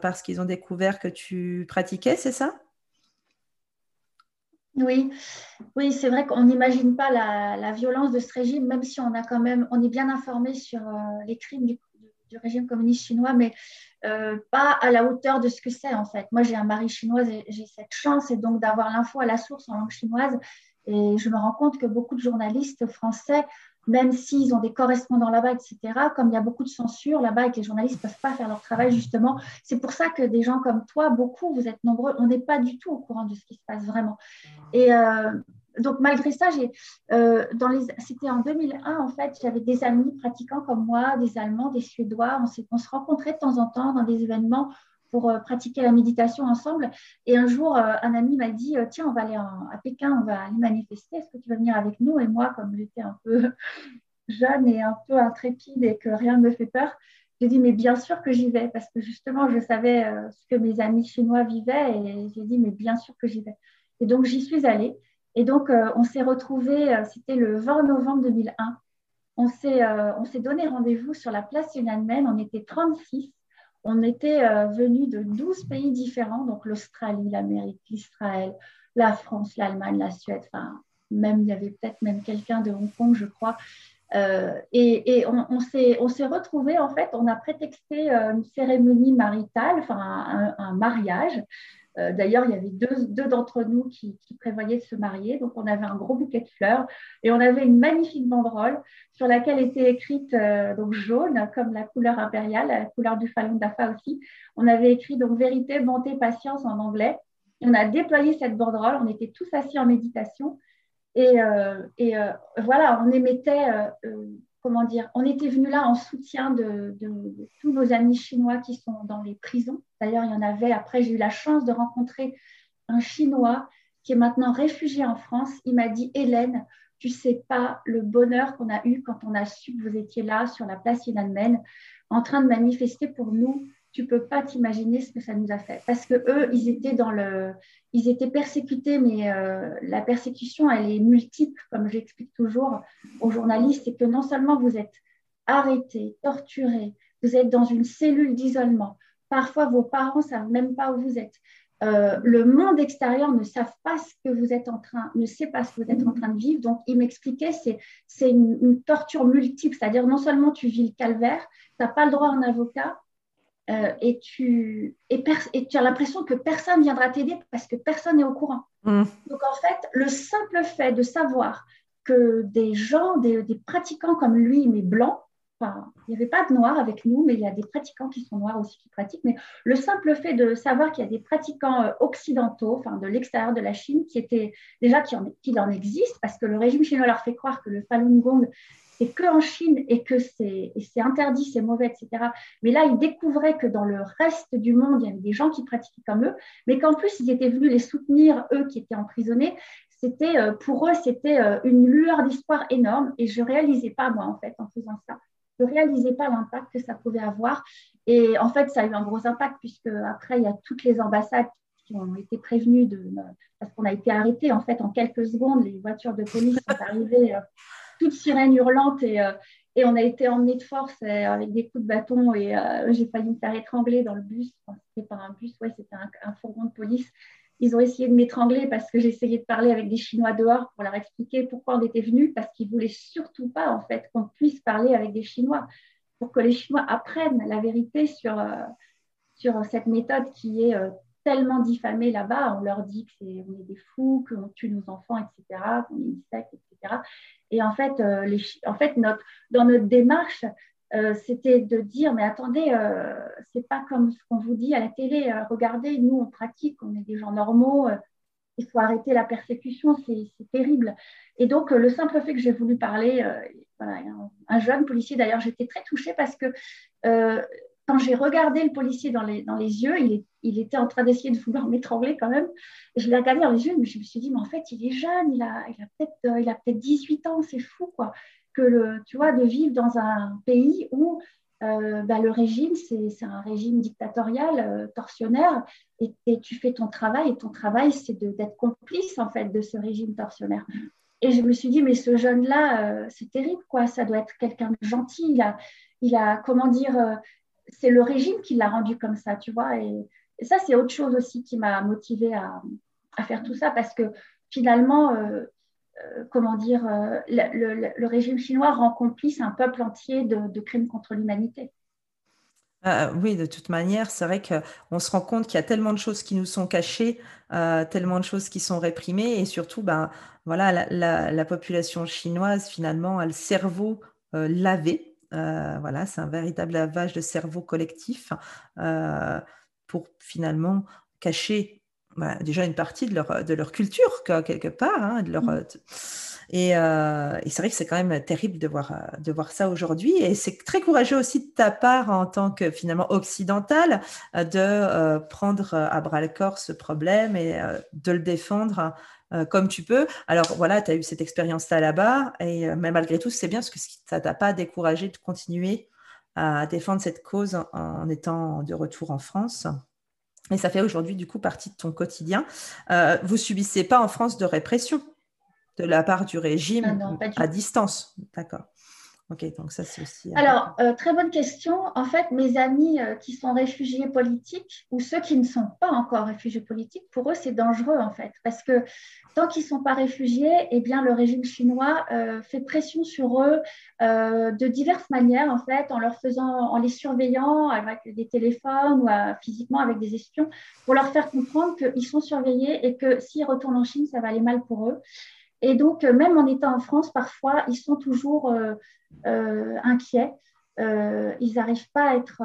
parce qu'ils ont découvert que tu pratiquais, c'est ça? Oui, oui c'est vrai qu'on n'imagine pas la, violence de ce régime, même si on a quand on est bien informé sur euh, les crimes du, régime communiste chinois, mais euh, pas à la hauteur de ce que c'est en fait. Moi, j'ai un mari chinois et j'ai cette chance et donc d'avoir l'info à la source en langue chinoise. Et je me rends compte que beaucoup de journalistes français même s'ils ont des correspondants là-bas, etc., comme il y a beaucoup de censure là-bas et que les journalistes ne peuvent pas faire leur travail, justement, c'est pour ça que des gens comme toi, beaucoup, vous êtes nombreux, on n'est pas du tout au courant de ce qui se passe vraiment. Et euh, donc, malgré ça, euh, c'était en 2001, en fait, j'avais des amis pratiquants comme moi, des Allemands, des Suédois, on, on se rencontrait de temps en temps dans des événements pour euh, pratiquer la méditation ensemble. Et un jour, euh, un ami m'a dit euh, Tiens, on va aller à Pékin, on va aller manifester. Est-ce que tu veux venir avec nous Et moi, comme j'étais un peu (laughs) jeune et un peu intrépide et que rien ne me fait peur, j'ai dit Mais bien sûr que j'y vais, parce que justement, je savais ce que mes amis chinois vivaient. Et j'ai dit Mais bien sûr que j'y vais. Et donc, j'y suis allée. Et donc, on s'est retrouvés, c'était le 20 novembre 2001. On s'est donné rendez-vous sur la place Tiananmen. On était 36 on était euh, venus de 12 pays différents, donc l'Australie, l'Amérique, l'Israël, la France, l'Allemagne, la Suède, enfin, même il y avait peut-être même quelqu'un de Hong Kong, je crois. Euh, et, on, s'est retrouvés, en fait, on a prétexté euh, une cérémonie maritale, enfin un mariage, euh, d'ailleurs, il y avait deux, d'entre nous qui, prévoyaient de se marier. Donc, on avait un gros bouquet de fleurs et on avait une magnifique banderole sur laquelle était écrite euh, donc jaune, comme la couleur impériale, la couleur du Falun Dafa aussi. On avait écrit donc vérité, bonté, patience en anglais. on a déployé cette banderole, on était tous assis en méditation. Et, et voilà, on émettait comment dire, on était venu là en soutien de, tous nos amis chinois qui sont dans les prisons. D'ailleurs, il y en avait, après, j'ai eu la chance de rencontrer un Chinois qui est maintenant réfugié en France. Il m'a dit, Hélène, tu sais pas le bonheur qu'on a eu quand on a su que vous étiez là sur la place Tiananmen en train de manifester pour nous tu peux pas t'imaginer ce que ça nous a fait. Parce que eux, ils étaient dans le, ils étaient persécutés, mais euh, la persécution, elle est multiple, comme j'explique toujours aux journalistes, c'est que non seulement vous êtes arrêtés, torturés, vous êtes dans une cellule d'isolement. Parfois, vos parents savent même pas où vous êtes. Euh, le monde extérieur ne savent pas ce que vous êtes en train, ne sait pas ce que vous êtes en train de vivre. Donc, il m'expliquait, c'est, c'est une, une, torture multiple, c'est-à-dire non seulement tu vis le calvaire, tu n'as pas le droit à un avocat, euh, et, tu, et, tu as l'impression que personne viendra t'aider parce que personne n'est au courant. Mm. Donc en fait, le simple fait de savoir que des gens, des, pratiquants comme lui, mais blancs, enfin, il n'y avait pas de noirs avec nous, mais il y a des pratiquants qui sont noirs aussi qui pratiquent, mais le simple fait de savoir qu'il y a des pratiquants euh, occidentaux, enfin de l'extérieur de la Chine, qui étaient déjà qui en, qui en existent, parce que le régime chinois leur fait croire que le Falun Gong c'est que en Chine et que c'est interdit, c'est mauvais, etc. Mais là, ils découvraient que dans le reste du monde, il y avait des gens qui pratiquaient comme eux, mais qu'en plus, ils étaient venus les soutenir, eux qui étaient emprisonnés. C'était euh, pour eux, c'était euh, une lueur d'espoir énorme et je réalisais pas moi en fait en faisant ça. Je réalisais pas l'impact que ça pouvait avoir et en fait, ça a eu un gros impact puisque après, il y a toutes les ambassades qui ont été prévenues de parce qu'on a été arrêtés en fait en quelques secondes. Les voitures de police sont arrivées. Toute sirène hurlante et, euh, et on a été emmenés de force euh, avec des coups de bâton et euh, j'ai failli me faire étrangler dans le bus. c'était pas un bus, ouais, c'était un, fourgon de police. Ils ont essayé de m'étrangler parce que j'essayais de parler avec des Chinois dehors pour leur expliquer pourquoi on était venus, parce qu'ils voulaient surtout pas en fait qu'on puisse parler avec des Chinois, pour que les Chinois apprennent la vérité sur, sur cette méthode qui est tellement diffamée là-bas. On leur dit qu'on est, est des fous, qu'on tue nos enfants, etc., qu'on est une secte, etc. Et en fait, euh, les, en fait notre, dans notre démarche, euh, c'était de dire, mais attendez, euh, c'est pas comme ce qu'on vous dit à la télé. regardez, nous, on pratique, on est des gens normaux. il faut arrêter la persécution, c'est terrible. Et donc, le simple fait que j'ai voulu parler, voilà, un, un, jeune policier, d'ailleurs, j'étais très touchée parce que quand j'ai regardé le policier dans les, dans les yeux, il, il était en train d'essayer de vouloir m'étrangler quand même. je l'ai regardé dans les yeux, mais je me suis dit, mais en fait, il est jeune, il a, il a peut-être peut 18 ans, c'est fou, quoi. Que le, tu vois, de vivre dans un pays où euh, bah, le régime, c'est un régime dictatorial, euh, torsionnaire, et, tu fais ton travail, et ton travail, c'est d'être complice, en fait, de ce régime torsionnaire. Et je me suis dit, mais ce jeune-là, euh, c'est terrible, quoi. Ça doit être quelqu'un de gentil. Il a, il a comment dire, c'est le régime qui l'a rendu comme ça, tu vois. Et, ça, c'est autre chose aussi qui m'a motivée à, faire tout ça parce que finalement, euh, euh, comment dire, euh, le, régime chinois rend complice un peuple entier de, crimes contre l'humanité. oui, de toute manière, c'est vrai qu'on se rend compte qu'il y a tellement de choses qui nous sont cachées, tellement de choses qui sont réprimées, et surtout, ben, voilà, la, la population chinoise, finalement, a le cerveau lavé, voilà, c'est un véritable lavage de cerveau collectif pour finalement cacher bah, déjà une partie de leur, de leur culture, quelque part. Hein, de leur, mmh. et, euh, et c'est vrai que c'est quand même terrible de voir, de voir ça aujourd'hui. Et c'est très courageux aussi de ta part en tant que finalement occidental de prendre à bras le corps ce problème et de le défendre euh, comme tu peux. Alors voilà, tu as eu cette expérience-là là-bas, et, euh, mais malgré tout, c'est bien parce que ça t'a pas découragé de continuer à défendre cette cause en, étant de retour en France. Et ça fait aujourd'hui du coup partie de ton quotidien. Euh, vous subissez pas en France de répression de la part du régime ah à distance, d'accord Ok, donc ça c'est aussi. Alors, très bonne question. En fait, mes amis qui sont réfugiés politiques ou ceux qui ne sont pas encore réfugiés politiques, pour eux c'est dangereux en fait, parce que tant qu'ils ne sont pas réfugiés, eh bien, le régime chinois euh, fait pression sur eux euh, de diverses manières, en fait, en leur faisant, en les surveillant avec des téléphones ou euh, physiquement avec des espions, pour leur faire comprendre qu'ils sont surveillés et que s'ils retournent en Chine, ça va aller mal pour eux. Et donc, même en étant en France, parfois, ils sont toujours inquiets. ils n'arrivent pas à être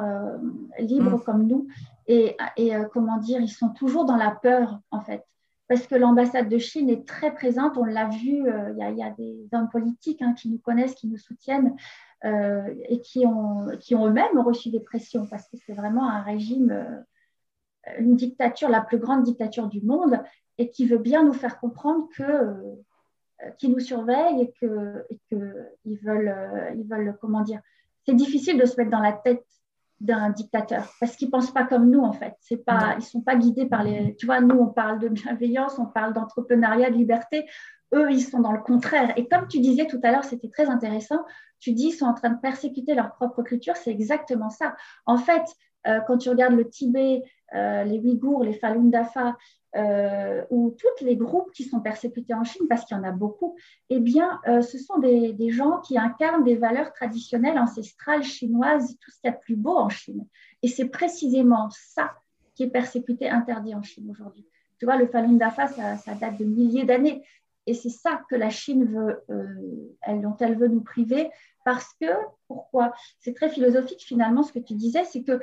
libres mm. comme nous. Et, euh, comment dire, ils sont toujours dans la peur, en fait. Parce que l'ambassade de Chine est très présente. On l'a vu, euh, il y, a des hommes politiques hein, qui nous connaissent, qui nous soutiennent et qui ont, qui ont eux-mêmes reçu des pressions parce que c'est vraiment un régime, une dictature, la plus grande dictature du monde et qui veut bien nous faire comprendre que qui nous surveillent et qu'ils que ils veulent, ils veulent, comment dire, c'est difficile de se mettre dans la tête d'un dictateur parce qu'ils pensent pas comme nous en fait. C'est pas, ils sont pas guidés par les. Tu vois, nous on parle de bienveillance, on parle d'entrepreneuriat, de liberté. Eux, ils sont dans le contraire. Et comme tu disais tout à l'heure, c'était très intéressant. Tu dis ils sont en train de persécuter leur propre culture. C'est exactement ça. En fait, euh, quand tu regardes le Tibet, euh, les Ouïghours, les Falun Dafa, euh, ou tous les groupes qui sont persécutés en Chine, parce qu'il y en a beaucoup, eh bien, euh, ce sont des, gens qui incarnent des valeurs traditionnelles ancestrales chinoises, tout ce qu'il y a de plus beau en Chine. Et c'est précisément ça qui est persécuté, interdit en Chine aujourd'hui. Tu vois, le Falun Dafa, ça, date de milliers d'années. Et c'est ça que la Chine veut, euh, dont elle veut nous priver, parce que, pourquoi? C'est très philosophique finalement ce que tu disais, c'est que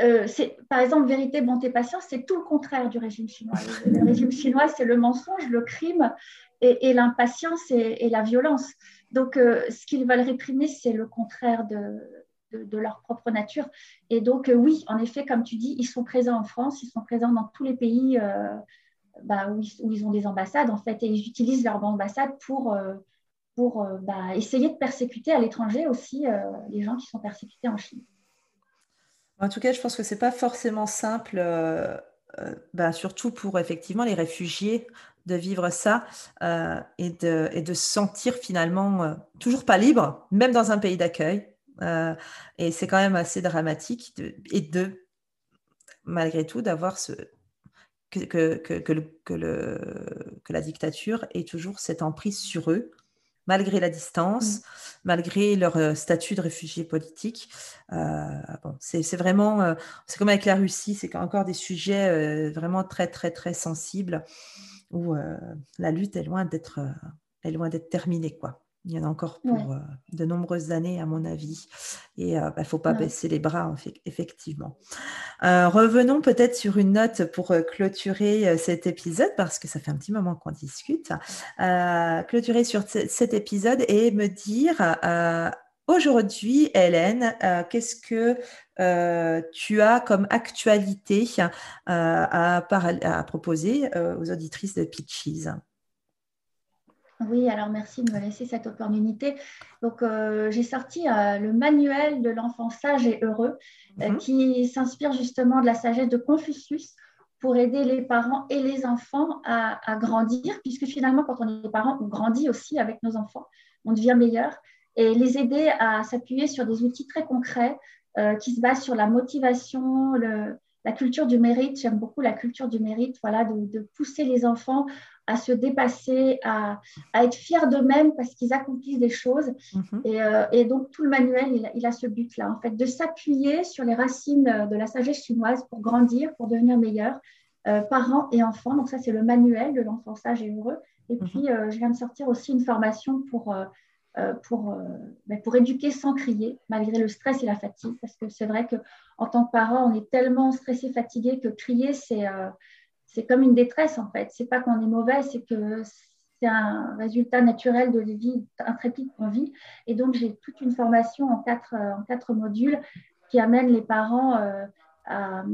euh, par exemple, vérité, bonté, patience, c'est tout le contraire du régime chinois. Le, régime chinois, c'est le mensonge, le crime et, l'impatience et, la violence. Donc, euh, ce qu'ils veulent réprimer, c'est le contraire de, leur propre nature. Et donc, euh, oui, en effet, comme tu dis, ils sont présents en France, ils sont présents dans tous les pays bah, où, ils, ont des ambassades, en fait, et ils utilisent leur ambassade pour, pour bah, essayer de persécuter à l'étranger aussi les gens qui sont persécutés en Chine. En tout cas, je pense que ce n'est pas forcément simple, euh, euh, bah, surtout pour effectivement les réfugiés, de vivre ça euh, et, de, et, de, se sentir finalement toujours pas libre, même dans un pays d'accueil. et c'est quand même assez dramatique et de, malgré tout, d'avoir ce, que, la dictature ait toujours cette emprise sur eux malgré la distance, mmh. malgré leur euh, statut de réfugié politique. Euh, bon, c'est vraiment, euh, c'est comme avec la Russie, c'est encore des sujets vraiment très, très, très sensibles où la lutte est loin d'être est loin d'être terminée, quoi. Il y en a encore pour euh, de nombreuses années, à mon avis. Et il euh, ne bah, faut pas baisser les bras, effectivement. Euh, revenons peut-être sur une note pour clôturer cet épisode, parce que ça fait un petit moment qu'on discute. clôturer sur cet épisode et me dire, aujourd'hui, Hélène, qu'est-ce que tu as comme actualité à, à, proposer aux auditrices de Pitches? Oui, alors merci de me laisser cette opportunité. Donc, euh, j'ai sorti euh, le manuel de l'enfant sage et heureux euh, mhm. qui s'inspire justement de la sagesse de Confucius pour aider les parents et les enfants à, grandir, puisque finalement, quand on est parent, on grandit aussi avec nos enfants, on devient meilleur, et les aider à s'appuyer sur des outils très concrets qui se basent sur la motivation, le, la culture du mérite, j'aime beaucoup la culture du mérite, voilà, de, pousser les enfants à se dépasser, à, être fiers d'eux-mêmes parce qu'ils accomplissent des choses. Mhm. Euh, et, donc, tout le manuel, il, a ce but-là, en fait, de s'appuyer sur les racines de la sagesse chinoise pour grandir, pour devenir meilleur, euh, parents et enfants. Donc, ça, c'est le manuel de l'enfant sage et heureux. Et mhm. puis, euh, je viens de sortir aussi une formation pour euh, pour, euh, ben, pour éduquer sans crier, malgré le stress et la fatigue. Parce que c'est vrai qu'en tant que parent, on est tellement stressé, fatigué que crier, c'est euh, c'est comme une détresse en fait. C'est pas qu'on est mauvais, c'est que c'est un résultat naturel de la vie intrépide qu'on vit. Et donc, j'ai toute une formation en quatre, en quatre modules qui amène les parents à,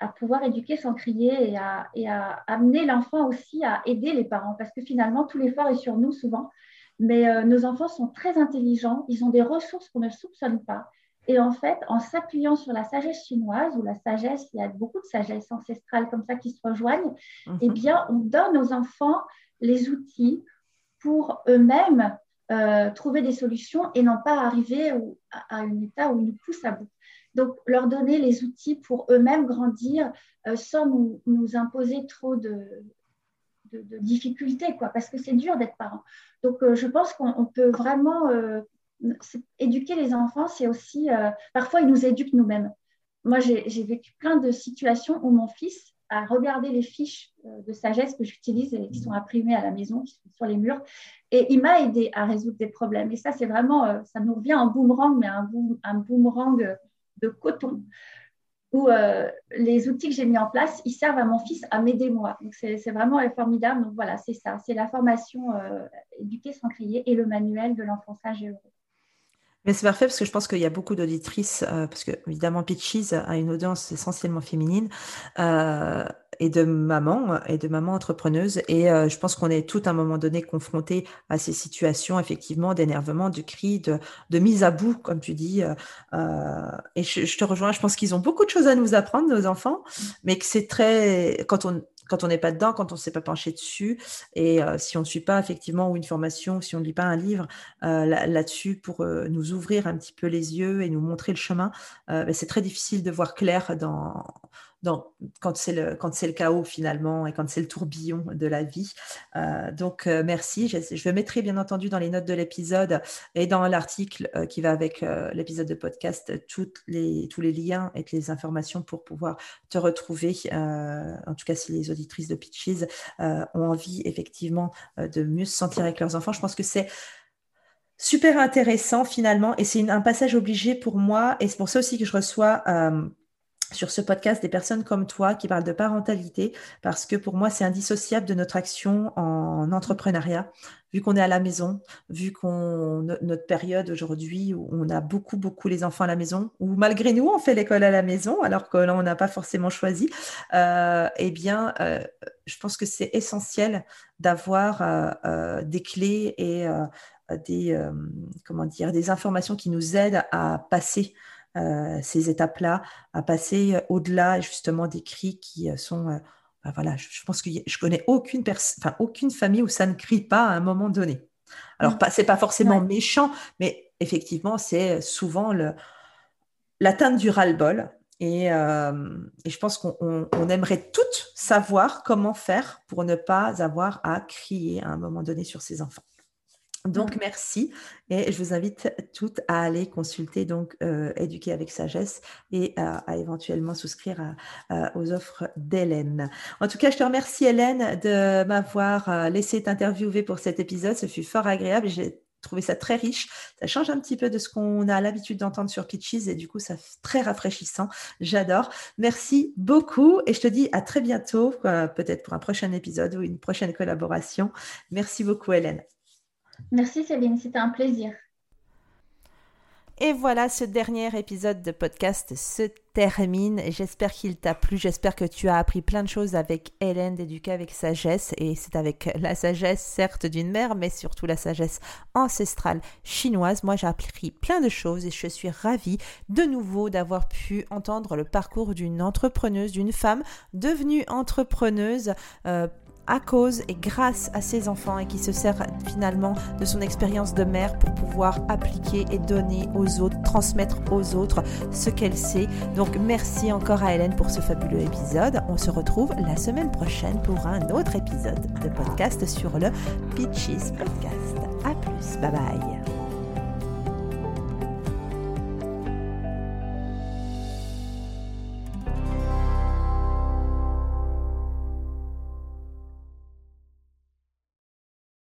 à, pouvoir éduquer sans crier et à, et à amener l'enfant aussi à aider les parents. Parce que finalement, tout l'effort est sur nous souvent. Mais euh, nos enfants sont très intelligents, ils ont des ressources qu'on ne soupçonne pas. Et en fait, en s'appuyant sur la sagesse chinoise, ou la sagesse, il y a beaucoup de sagesse ancestrale comme ça qui se rejoignent, mhm. eh bien, on donne aux enfants les outils pour eux-mêmes euh, trouver des solutions et non pas arriver à, un état où ils nous poussent à bout. Donc, leur donner les outils pour eux-mêmes grandir euh, sans nous, imposer trop de, de, difficultés, quoi, parce que c'est dur d'être parent. Donc, euh, je pense qu'on peut vraiment éduquer les enfants, c'est aussi, euh, parfois, ils nous éduquent nous-mêmes. Moi, j'ai vécu plein de situations où mon fils a regardé les fiches de sagesse que j'utilise et qui sont imprimées à la maison, qui sont sur les murs, et il m'a aidé à résoudre des problèmes. Et ça, c'est vraiment, ça nous revient en boomerang, mais un, boomerang de coton. où les outils que j'ai mis en place, ils servent à mon fils à m'aider moi. Donc, c'est vraiment formidable. Donc, voilà, c'est ça. C'est la formation éduquer sans crier et le manuel de l'enfonçage heureux. Mais c'est parfait parce que je pense qu'il y a beaucoup d'auditrices, euh, parce que évidemment Peaches a une audience essentiellement féminine, euh, et de mamans, et de mamans entrepreneuses. Et euh, je pense qu'on est tout à un moment donné confronté à ces situations, effectivement, d'énervement, de cri, de, mise à bout, comme tu dis. et je, je, te rejoins, je pense qu'ils ont beaucoup de choses à nous apprendre, nos enfants, mais que c'est très, quand on, quand on n'est pas dedans, quand on ne s'est pas penché dessus, et euh, si on ne suit pas effectivement une formation, si on ne lit pas un livre euh, là-dessus pour euh, nous ouvrir un petit peu les yeux et nous montrer le chemin, ben, c'est très difficile de voir clair dans, quand c'est le, chaos finalement et quand c'est le tourbillon de la vie. Euh, donc euh, merci. Je, je, mettrai bien entendu dans les notes de l'épisode et dans l'article euh, qui va avec l'épisode de podcast tous les liens et les informations pour pouvoir te retrouver. en tout cas, si les auditrices de Pitches ont envie effectivement de mieux se sentir avec leurs enfants, je pense que c'est super intéressant finalement et c'est un passage obligé pour moi et c'est pour ça aussi que je reçois sur ce podcast des personnes comme toi qui parlent de parentalité parce que pour moi c'est indissociable de notre action en entrepreneuriat. Vu qu'on est à la maison vu qu'on notre période aujourd'hui où on a beaucoup beaucoup les enfants à la maison ou malgré nous on fait l'école à la maison alors que là on n'a pas forcément choisi euh, eh bien euh, je pense que c'est essentiel d'avoir euh, des clés et des comment dire des informations qui nous aident à passer euh, ces étapes-là, à passer euh, au-delà justement des cris qui euh, sont... Ben voilà, je, pense que je connais aucune, enfin, aucune famille où ça ne crie pas à un moment donné. Alors, mmh. c'est pas forcément méchant, mais effectivement, c'est souvent l'atteinte du ras-le-bol. Et, et, je pense qu'on aimerait toutes savoir comment faire pour ne pas avoir à crier à un moment donné sur ses enfants. Donc, mmh. merci. Et je vous invite toutes à aller consulter donc euh, Éduquer avec sagesse et à, éventuellement souscrire aux offres d'Hélène. En tout cas, je te remercie Hélène de m'avoir euh, laissé t'interviewer pour cet épisode. Ce fut fort agréable. J'ai trouvé ça très riche. Ça change un petit peu de ce qu'on a l'habitude d'entendre sur Pitches et du coup, ça très rafraîchissant. J'adore. Merci beaucoup et je te dis à très bientôt, peut-être pour un prochain épisode ou une prochaine collaboration. Merci beaucoup, Hélène. Merci Céline, c'était un plaisir. Et voilà, ce dernier épisode de podcast se termine. J'espère qu'il t'a plu. J'espère que tu as appris plein de choses avec Hélène d'éduquer avec sagesse. Et c'est avec la sagesse, certes, d'une mère, mais surtout la sagesse ancestrale chinoise. Moi, j'ai appris plein de choses et je suis ravie de nouveau d'avoir pu entendre le parcours d'une entrepreneuse, d'une femme devenue entrepreneuse. Euh, à cause et grâce à ses enfants et qui se sert finalement de son expérience de mère pour pouvoir appliquer et donner aux autres, transmettre aux autres ce qu'elle sait. Donc merci encore à Hélène pour ce fabuleux épisode. On se retrouve la semaine prochaine pour un autre épisode de podcast sur le Pitches Podcast. À plus, bye bye.